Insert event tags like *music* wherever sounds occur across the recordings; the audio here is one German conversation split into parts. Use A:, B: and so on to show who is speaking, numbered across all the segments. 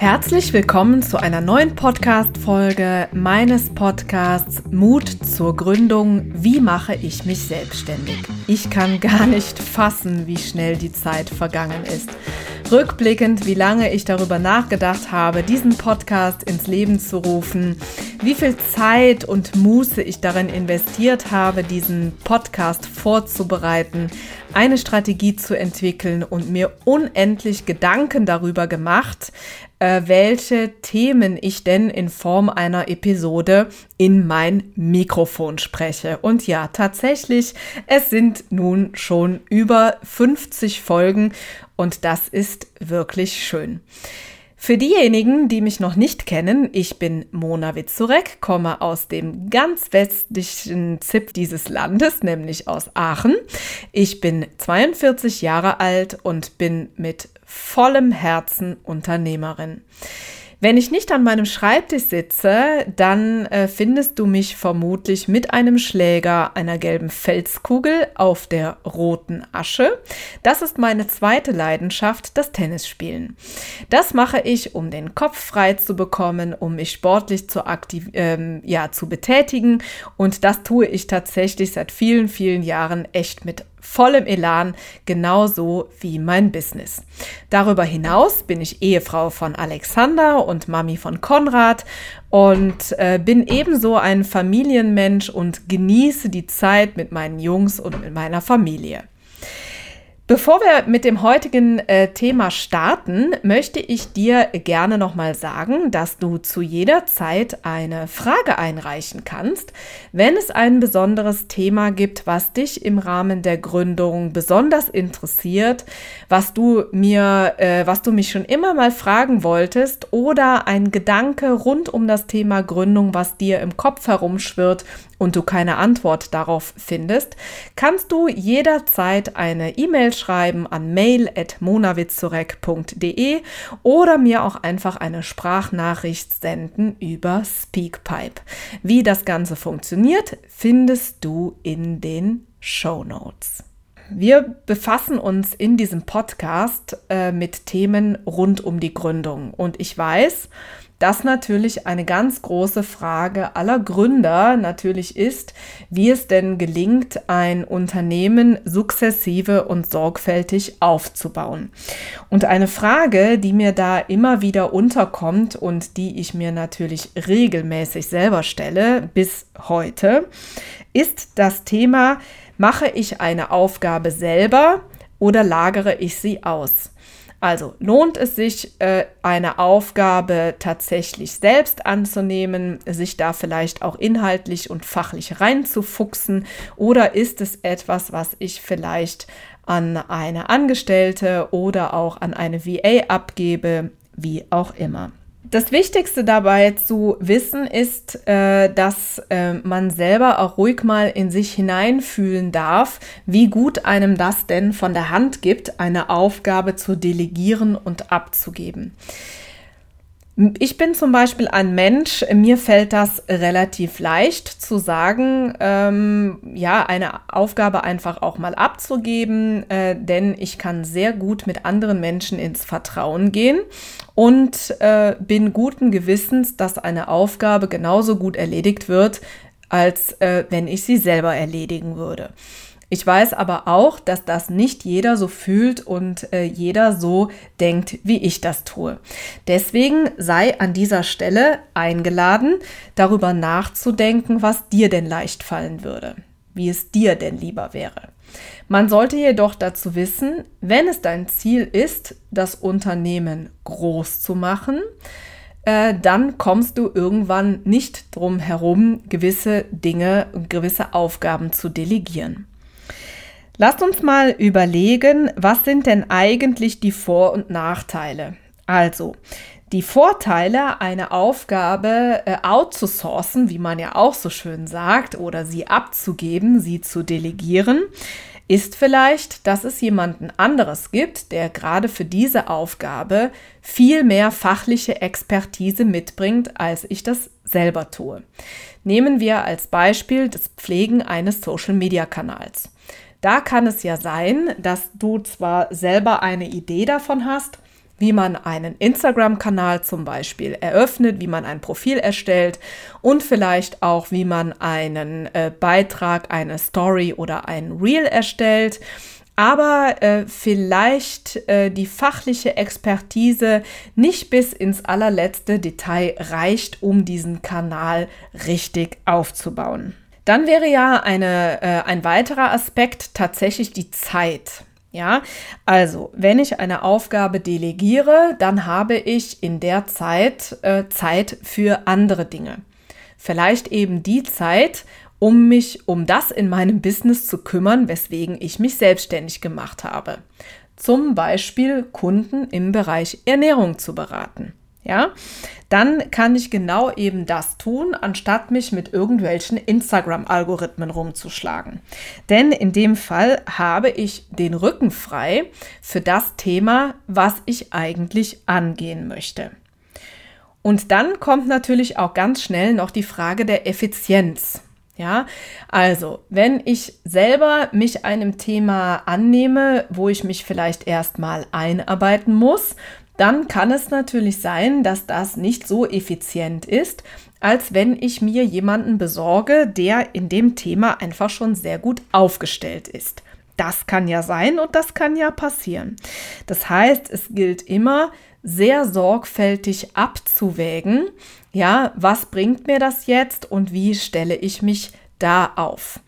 A: Herzlich willkommen zu einer neuen Podcast-Folge meines Podcasts Mut zur Gründung. Wie mache ich mich selbstständig? Ich kann gar nicht fassen, wie schnell die Zeit vergangen ist. Rückblickend, wie lange ich darüber nachgedacht habe, diesen Podcast ins Leben zu rufen, wie viel Zeit und Muße ich darin investiert habe, diesen Podcast vorzubereiten, eine Strategie zu entwickeln und mir unendlich Gedanken darüber gemacht, äh, welche Themen ich denn in Form einer Episode in mein Mikrofon spreche. Und ja, tatsächlich, es sind nun schon über 50 Folgen und das ist wirklich schön. Für diejenigen, die mich noch nicht kennen, ich bin Mona Witzurek, komme aus dem ganz westlichen Zip dieses Landes, nämlich aus Aachen. Ich bin 42 Jahre alt und bin mit vollem Herzen Unternehmerin. Wenn ich nicht an meinem Schreibtisch sitze, dann äh, findest du mich vermutlich mit einem Schläger, einer gelben Felskugel auf der roten Asche. Das ist meine zweite Leidenschaft, das Tennisspielen. Das mache ich, um den Kopf frei zu bekommen, um mich sportlich zu, aktiv ähm, ja, zu betätigen. Und das tue ich tatsächlich seit vielen, vielen Jahren echt mit vollem Elan, genauso wie mein Business. Darüber hinaus bin ich Ehefrau von Alexander und Mami von Konrad und äh, bin ebenso ein Familienmensch und genieße die Zeit mit meinen Jungs und mit meiner Familie. Bevor wir mit dem heutigen äh, Thema starten, möchte ich dir gerne nochmal sagen, dass du zu jeder Zeit eine Frage einreichen kannst, wenn es ein besonderes Thema gibt, was dich im Rahmen der Gründung besonders interessiert, was du mir, äh, was du mich schon immer mal fragen wolltest oder ein Gedanke rund um das Thema Gründung, was dir im Kopf herumschwirrt und du keine Antwort darauf findest, kannst du jederzeit eine E-Mail schreiben an mail.monawitzurek.de oder mir auch einfach eine Sprachnachricht senden über Speakpipe. Wie das Ganze funktioniert, findest du in den Show Notes. Wir befassen uns in diesem Podcast äh, mit Themen rund um die Gründung. Und ich weiß, dass natürlich eine ganz große Frage aller Gründer natürlich ist, wie es denn gelingt, ein Unternehmen sukzessive und sorgfältig aufzubauen. Und eine Frage, die mir da immer wieder unterkommt und die ich mir natürlich regelmäßig selber stelle bis heute, ist das Thema, mache ich eine Aufgabe selber oder lagere ich sie aus? Also lohnt es sich, äh, eine Aufgabe tatsächlich selbst anzunehmen, sich da vielleicht auch inhaltlich und fachlich reinzufuchsen oder ist es etwas, was ich vielleicht an eine Angestellte oder auch an eine VA abgebe, wie auch immer. Das Wichtigste dabei zu wissen ist, äh, dass äh, man selber auch ruhig mal in sich hineinfühlen darf, wie gut einem das denn von der Hand gibt, eine Aufgabe zu delegieren und abzugeben. Ich bin zum Beispiel ein Mensch, mir fällt das relativ leicht zu sagen, ähm, ja, eine Aufgabe einfach auch mal abzugeben, äh, denn ich kann sehr gut mit anderen Menschen ins Vertrauen gehen und äh, bin guten Gewissens, dass eine Aufgabe genauso gut erledigt wird, als äh, wenn ich sie selber erledigen würde. Ich weiß aber auch, dass das nicht jeder so fühlt und äh, jeder so denkt, wie ich das tue. Deswegen sei an dieser Stelle eingeladen, darüber nachzudenken, was dir denn leicht fallen würde, wie es dir denn lieber wäre. Man sollte jedoch dazu wissen, wenn es dein Ziel ist, das Unternehmen groß zu machen, äh, dann kommst du irgendwann nicht drum herum, gewisse Dinge, gewisse Aufgaben zu delegieren. Lasst uns mal überlegen, was sind denn eigentlich die Vor- und Nachteile? Also, die Vorteile, eine Aufgabe äh, outzusourcen, wie man ja auch so schön sagt, oder sie abzugeben, sie zu delegieren, ist vielleicht, dass es jemanden anderes gibt, der gerade für diese Aufgabe viel mehr fachliche Expertise mitbringt, als ich das selber tue. Nehmen wir als Beispiel das Pflegen eines Social-Media-Kanals. Da kann es ja sein, dass du zwar selber eine Idee davon hast, wie man einen Instagram-Kanal zum Beispiel eröffnet, wie man ein Profil erstellt und vielleicht auch, wie man einen äh, Beitrag, eine Story oder ein Reel erstellt aber äh, vielleicht äh, die fachliche Expertise nicht bis ins allerletzte Detail reicht, um diesen Kanal richtig aufzubauen. Dann wäre ja eine, äh, ein weiterer Aspekt tatsächlich die Zeit. Ja, also wenn ich eine Aufgabe delegiere, dann habe ich in der Zeit äh, Zeit für andere Dinge. Vielleicht eben die Zeit, um mich um das in meinem Business zu kümmern, weswegen ich mich selbstständig gemacht habe. Zum Beispiel Kunden im Bereich Ernährung zu beraten. Ja, dann kann ich genau eben das tun, anstatt mich mit irgendwelchen Instagram-Algorithmen rumzuschlagen. Denn in dem Fall habe ich den Rücken frei für das Thema, was ich eigentlich angehen möchte. Und dann kommt natürlich auch ganz schnell noch die Frage der Effizienz. Ja, also, wenn ich selber mich einem Thema annehme, wo ich mich vielleicht erstmal einarbeiten muss, dann kann es natürlich sein, dass das nicht so effizient ist, als wenn ich mir jemanden besorge, der in dem Thema einfach schon sehr gut aufgestellt ist. Das kann ja sein und das kann ja passieren. Das heißt, es gilt immer sehr sorgfältig abzuwägen, ja, was bringt mir das jetzt und wie stelle ich mich da auf?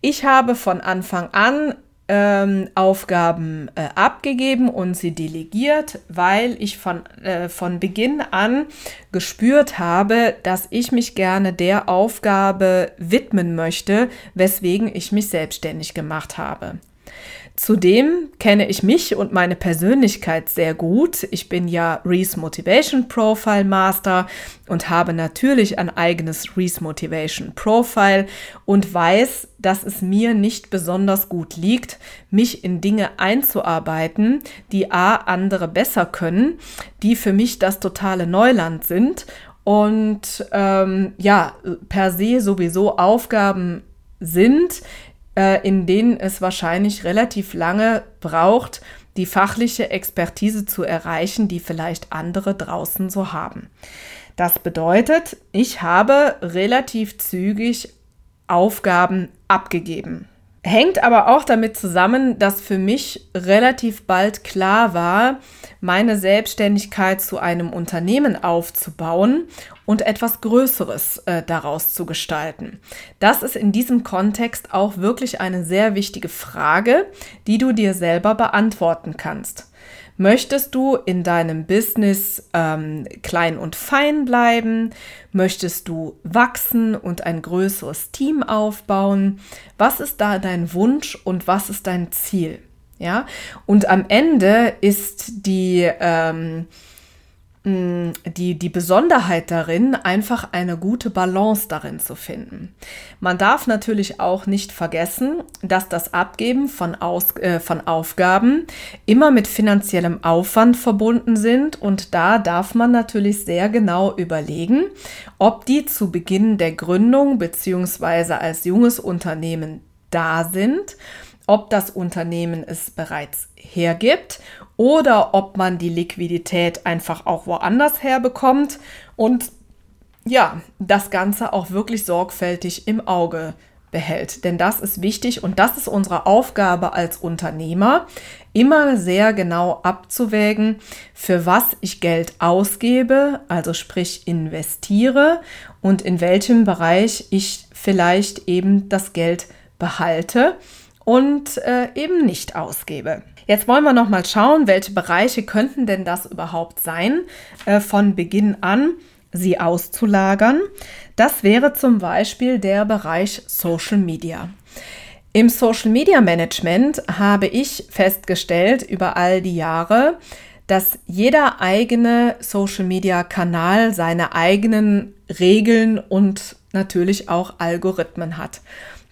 A: Ich habe von Anfang an ähm, Aufgaben äh, abgegeben und sie delegiert, weil ich von, äh, von Beginn an gespürt habe, dass ich mich gerne der Aufgabe widmen möchte, weswegen ich mich selbstständig gemacht habe. Zudem kenne ich mich und meine Persönlichkeit sehr gut. Ich bin ja Reese Motivation Profile Master und habe natürlich ein eigenes Reese Motivation Profile und weiß, dass es mir nicht besonders gut liegt, mich in Dinge einzuarbeiten, die a andere besser können, die für mich das totale Neuland sind und ähm, ja, per se sowieso Aufgaben sind, äh, in denen es wahrscheinlich relativ lange braucht, die fachliche Expertise zu erreichen, die vielleicht andere draußen so haben. Das bedeutet, ich habe relativ zügig Aufgaben abgegeben. Hängt aber auch damit zusammen, dass für mich relativ bald klar war, meine Selbstständigkeit zu einem Unternehmen aufzubauen und etwas Größeres äh, daraus zu gestalten. Das ist in diesem Kontext auch wirklich eine sehr wichtige Frage, die du dir selber beantworten kannst. Möchtest du in deinem Business ähm, klein und fein bleiben? Möchtest du wachsen und ein größeres Team aufbauen? Was ist da dein Wunsch und was ist dein Ziel? Ja, und am Ende ist die ähm, die, die Besonderheit darin, einfach eine gute Balance darin zu finden. Man darf natürlich auch nicht vergessen, dass das Abgeben von, Aus, äh, von Aufgaben immer mit finanziellem Aufwand verbunden sind und da darf man natürlich sehr genau überlegen, ob die zu Beginn der Gründung bzw. als junges Unternehmen da sind ob das Unternehmen es bereits hergibt oder ob man die Liquidität einfach auch woanders herbekommt und ja, das Ganze auch wirklich sorgfältig im Auge behält. Denn das ist wichtig und das ist unsere Aufgabe als Unternehmer, immer sehr genau abzuwägen, für was ich Geld ausgebe, also sprich investiere und in welchem Bereich ich vielleicht eben das Geld behalte und äh, eben nicht ausgebe. Jetzt wollen wir noch mal schauen, welche Bereiche könnten denn das überhaupt sein, äh, von Beginn an sie auszulagern. Das wäre zum Beispiel der Bereich Social Media. Im Social Media Management habe ich festgestellt über all die Jahre, dass jeder eigene Social Media Kanal seine eigenen Regeln und natürlich auch Algorithmen hat.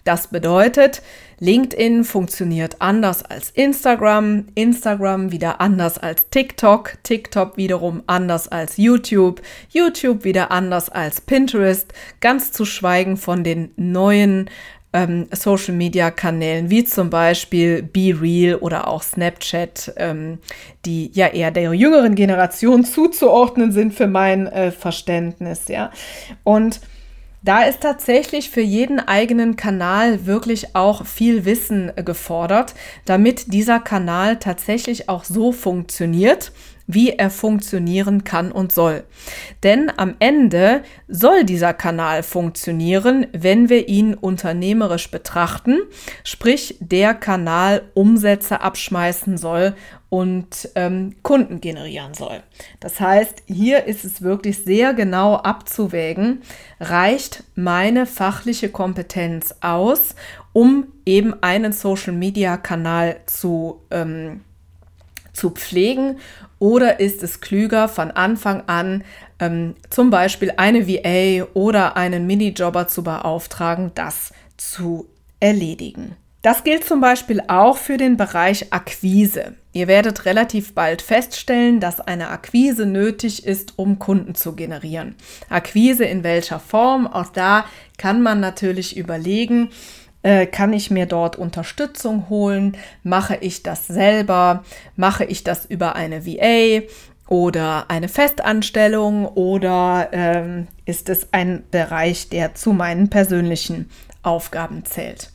A: Das bedeutet, LinkedIn funktioniert anders als Instagram, Instagram wieder anders als TikTok, TikTok wiederum anders als YouTube, YouTube wieder anders als Pinterest, ganz zu schweigen von den neuen ähm, Social-Media-Kanälen wie zum Beispiel Be Real oder auch Snapchat, ähm, die ja eher der jüngeren Generation *laughs* zuzuordnen sind für mein äh, Verständnis. Ja, und da ist tatsächlich für jeden eigenen Kanal wirklich auch viel Wissen gefordert, damit dieser Kanal tatsächlich auch so funktioniert wie er funktionieren kann und soll. Denn am Ende soll dieser Kanal funktionieren, wenn wir ihn unternehmerisch betrachten, sprich der Kanal Umsätze abschmeißen soll und ähm, Kunden generieren soll. Das heißt, hier ist es wirklich sehr genau abzuwägen, reicht meine fachliche Kompetenz aus, um eben einen Social-Media-Kanal zu ähm, zu pflegen oder ist es klüger, von Anfang an ähm, zum Beispiel eine VA oder einen Minijobber zu beauftragen, das zu erledigen? Das gilt zum Beispiel auch für den Bereich Akquise. Ihr werdet relativ bald feststellen, dass eine Akquise nötig ist, um Kunden zu generieren. Akquise in welcher Form? Auch da kann man natürlich überlegen, äh, kann ich mir dort Unterstützung holen? Mache ich das selber? Mache ich das über eine VA oder eine Festanstellung oder ähm, ist es ein Bereich, der zu meinen persönlichen Aufgaben zählt?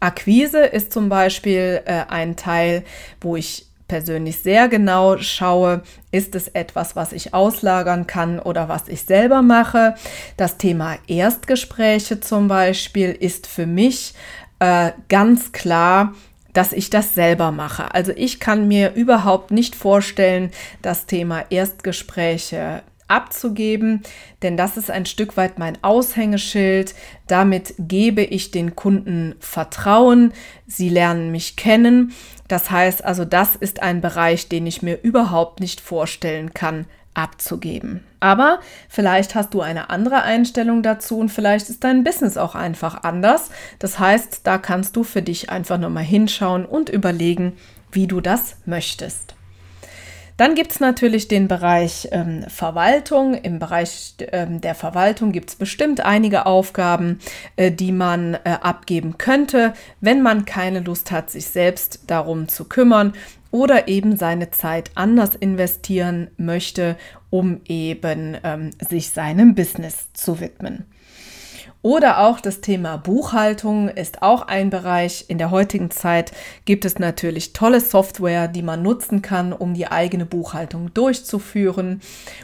A: Akquise ist zum Beispiel äh, ein Teil, wo ich persönlich sehr genau schaue, ist es etwas, was ich auslagern kann oder was ich selber mache. Das Thema Erstgespräche zum Beispiel ist für mich äh, ganz klar, dass ich das selber mache. Also ich kann mir überhaupt nicht vorstellen, das Thema Erstgespräche abzugeben, denn das ist ein Stück weit mein Aushängeschild. Damit gebe ich den Kunden Vertrauen, sie lernen mich kennen das heißt also, das ist ein Bereich, den ich mir überhaupt nicht vorstellen kann, abzugeben. Aber vielleicht hast du eine andere Einstellung dazu und vielleicht ist dein Business auch einfach anders. Das heißt, da kannst du für dich einfach nochmal hinschauen und überlegen, wie du das möchtest. Dann gibt es natürlich den Bereich ähm, Verwaltung. Im Bereich ähm, der Verwaltung gibt es bestimmt einige Aufgaben, äh, die man äh, abgeben könnte, wenn man keine Lust hat, sich selbst darum zu kümmern oder eben seine Zeit anders investieren möchte, um eben ähm, sich seinem Business zu widmen. Oder auch das Thema Buchhaltung ist auch ein Bereich. In der heutigen Zeit gibt es natürlich tolle Software, die man nutzen kann, um die eigene Buchhaltung durchzuführen.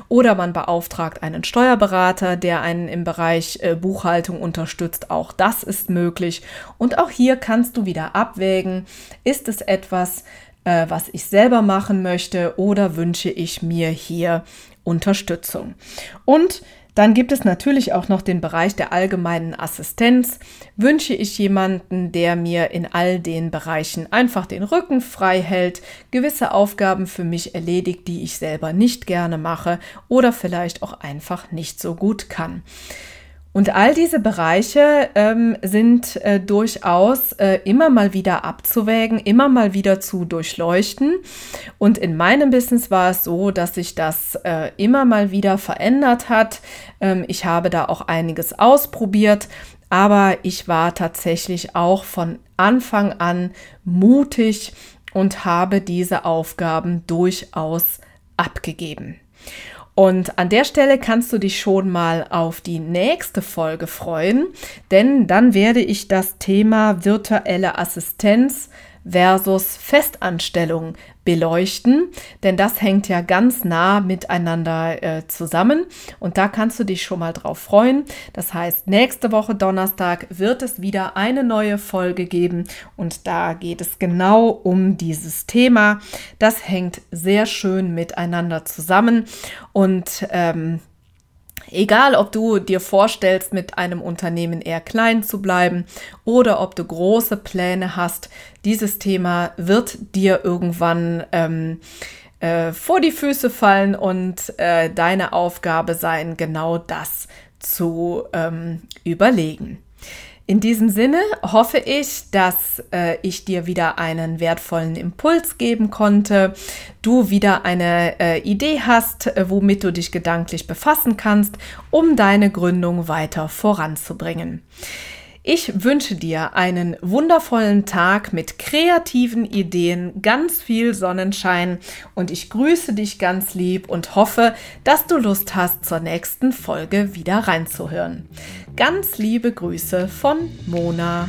A: Oder man beauftragt einen Steuerberater, der einen im Bereich äh, Buchhaltung unterstützt. Auch das ist möglich. Und auch hier kannst du wieder abwägen, ist es etwas, äh, was ich selber machen möchte oder wünsche ich mir hier Unterstützung. Und dann gibt es natürlich auch noch den Bereich der allgemeinen Assistenz. Wünsche ich jemanden, der mir in all den Bereichen einfach den Rücken frei hält, gewisse Aufgaben für mich erledigt, die ich selber nicht gerne mache oder vielleicht auch einfach nicht so gut kann. Und all diese Bereiche ähm, sind äh, durchaus äh, immer mal wieder abzuwägen, immer mal wieder zu durchleuchten. Und in meinem Business war es so, dass sich das äh, immer mal wieder verändert hat. Ähm, ich habe da auch einiges ausprobiert, aber ich war tatsächlich auch von Anfang an mutig und habe diese Aufgaben durchaus abgegeben. Und an der Stelle kannst du dich schon mal auf die nächste Folge freuen, denn dann werde ich das Thema virtuelle Assistenz versus Festanstellung beleuchten, denn das hängt ja ganz nah miteinander äh, zusammen und da kannst du dich schon mal drauf freuen. Das heißt, nächste Woche Donnerstag wird es wieder eine neue Folge geben und da geht es genau um dieses Thema. Das hängt sehr schön miteinander zusammen und ähm, Egal, ob du dir vorstellst, mit einem Unternehmen eher klein zu bleiben oder ob du große Pläne hast, dieses Thema wird dir irgendwann ähm, äh, vor die Füße fallen und äh, deine Aufgabe sein, genau das zu ähm, überlegen. In diesem Sinne hoffe ich, dass äh, ich dir wieder einen wertvollen Impuls geben konnte, du wieder eine äh, Idee hast, äh, womit du dich gedanklich befassen kannst, um deine Gründung weiter voranzubringen. Ich wünsche dir einen wundervollen Tag mit kreativen Ideen, ganz viel Sonnenschein und ich grüße dich ganz lieb und hoffe, dass du Lust hast, zur nächsten Folge wieder reinzuhören. Ganz liebe Grüße von Mona.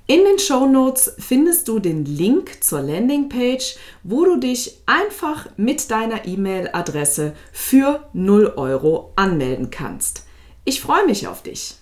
A: In den Show Notes findest du den Link zur Landingpage, wo du dich einfach mit deiner E-Mail-Adresse für 0 Euro anmelden kannst. Ich freue mich auf dich.